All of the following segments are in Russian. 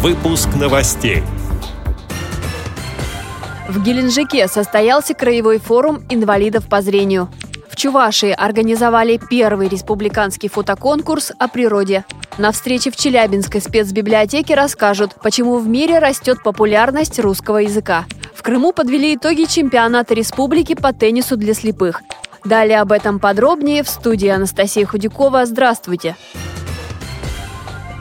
Выпуск новостей. В Геленджике состоялся краевой форум инвалидов по зрению. В Чувашии организовали первый республиканский фотоконкурс о природе. На встрече в Челябинской спецбиблиотеке расскажут, почему в мире растет популярность русского языка. В Крыму подвели итоги чемпионата республики по теннису для слепых. Далее об этом подробнее в студии Анастасия Худякова. Здравствуйте!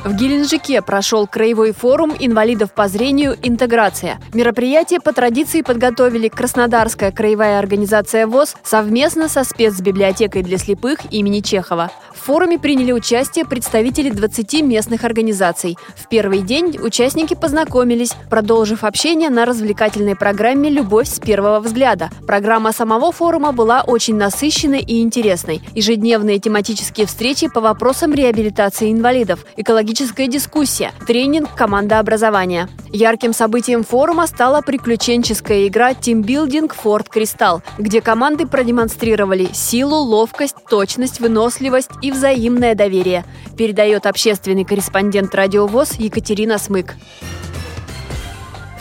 В Геленджике прошел краевой форум инвалидов по зрению «Интеграция». Мероприятие по традиции подготовили Краснодарская краевая организация ВОЗ совместно со спецбиблиотекой для слепых имени Чехова. В форуме приняли участие представители 20 местных организаций. В первый день участники познакомились, продолжив общение на развлекательной программе «Любовь с первого взгляда». Программа самого форума была очень насыщенной и интересной. Ежедневные тематические встречи по вопросам реабилитации инвалидов, экологическая дискуссия, тренинг командообразования. Ярким событием форума стала приключенческая игра «Тимбилдинг Форт Кристалл», где команды продемонстрировали силу, ловкость, точность, выносливость и взаимное доверие, передает общественный корреспондент радиовоз Екатерина Смык.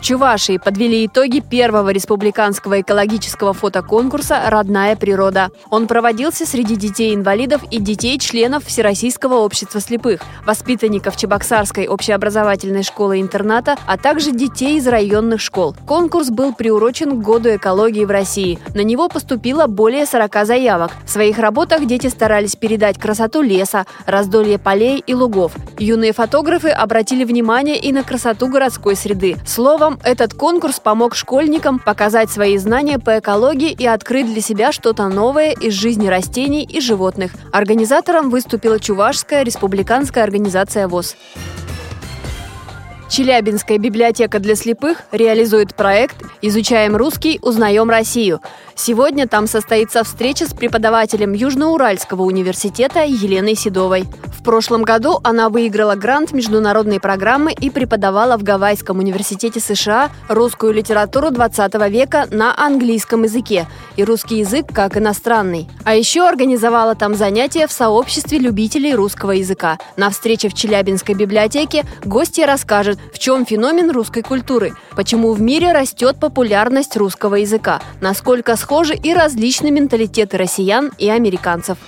Чувашии подвели итоги первого республиканского экологического фотоконкурса «Родная природа». Он проводился среди детей-инвалидов и детей-членов Всероссийского общества слепых, воспитанников Чебоксарской общеобразовательной школы-интерната, а также детей из районных школ. Конкурс был приурочен к Году экологии в России. На него поступило более 40 заявок. В своих работах дети старались передать красоту леса, раздолье полей и лугов. Юные фотографы обратили внимание и на красоту городской среды. Словом, этот конкурс помог школьникам показать свои знания по экологии и открыть для себя что-то новое из жизни растений и животных. Организатором выступила Чувашская республиканская организация ВОЗ. Челябинская библиотека для слепых реализует проект «Изучаем русский, узнаем Россию». Сегодня там состоится встреча с преподавателем Южноуральского университета Еленой Седовой. В прошлом году она выиграла грант международной программы и преподавала в Гавайском университете США русскую литературу 20 века на английском языке и русский язык как иностранный. А еще организовала там занятия в сообществе любителей русского языка. На встрече в Челябинской библиотеке гости расскажут, в чем феномен русской культуры, почему в мире растет популярность русского языка, насколько схожи и различные менталитеты россиян и американцев.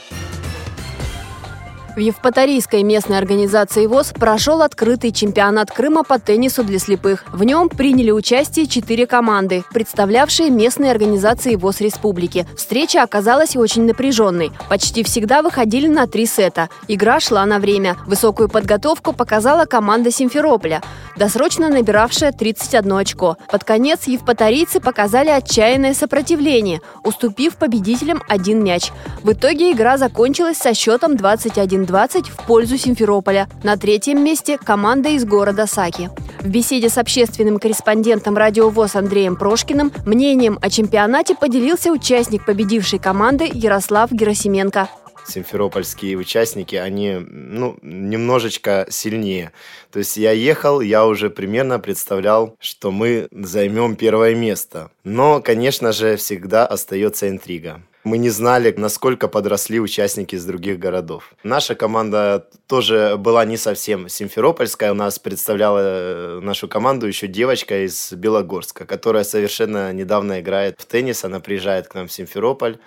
В Евпаторийской местной организации ВОЗ прошел открытый чемпионат Крыма по теннису для слепых. В нем приняли участие четыре команды, представлявшие местные организации ВОЗ республики. Встреча оказалась очень напряженной. Почти всегда выходили на три сета. Игра шла на время. Высокую подготовку показала команда Симферополя, досрочно набиравшая 31 очко. Под конец евпаторийцы показали отчаянное сопротивление, уступив победителям один мяч. В итоге игра закончилась со счетом 21 20 в пользу Симферополя. На третьем месте команда из города Саки. В беседе с общественным корреспондентом радиовоз Андреем Прошкиным мнением о чемпионате поделился участник победившей команды Ярослав Герасименко симферопольские участники, они ну, немножечко сильнее. То есть я ехал, я уже примерно представлял, что мы займем первое место. Но, конечно же, всегда остается интрига. Мы не знали, насколько подросли участники из других городов. Наша команда тоже была не совсем симферопольская. У нас представляла э, нашу команду еще девочка из Белогорска, которая совершенно недавно играет в теннис. Она приезжает к нам в Симферополь.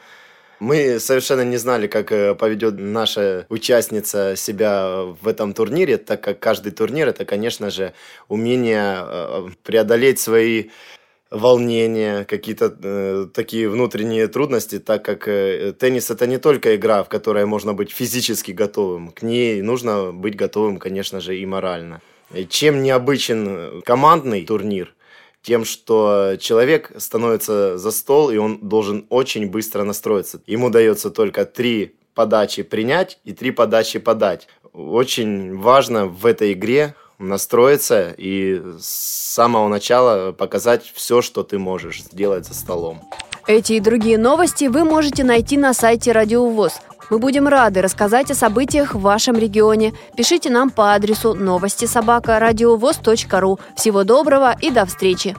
Мы совершенно не знали, как э, поведет наша участница себя в этом турнире, так как каждый турнир это, конечно же, умение э, преодолеть свои волнения, какие-то э, такие внутренние трудности, так как э, теннис это не только игра, в которой можно быть физически готовым, к ней нужно быть готовым, конечно же, и морально. И чем необычен командный турнир, тем, что человек становится за стол, и он должен очень быстро настроиться. Ему дается только три подачи принять и три подачи подать. Очень важно в этой игре настроиться и с самого начала показать все, что ты можешь сделать за столом. Эти и другие новости вы можете найти на сайте Радиовоз. Мы будем рады рассказать о событиях в вашем регионе. Пишите нам по адресу новости собака ру. Всего доброго и до встречи!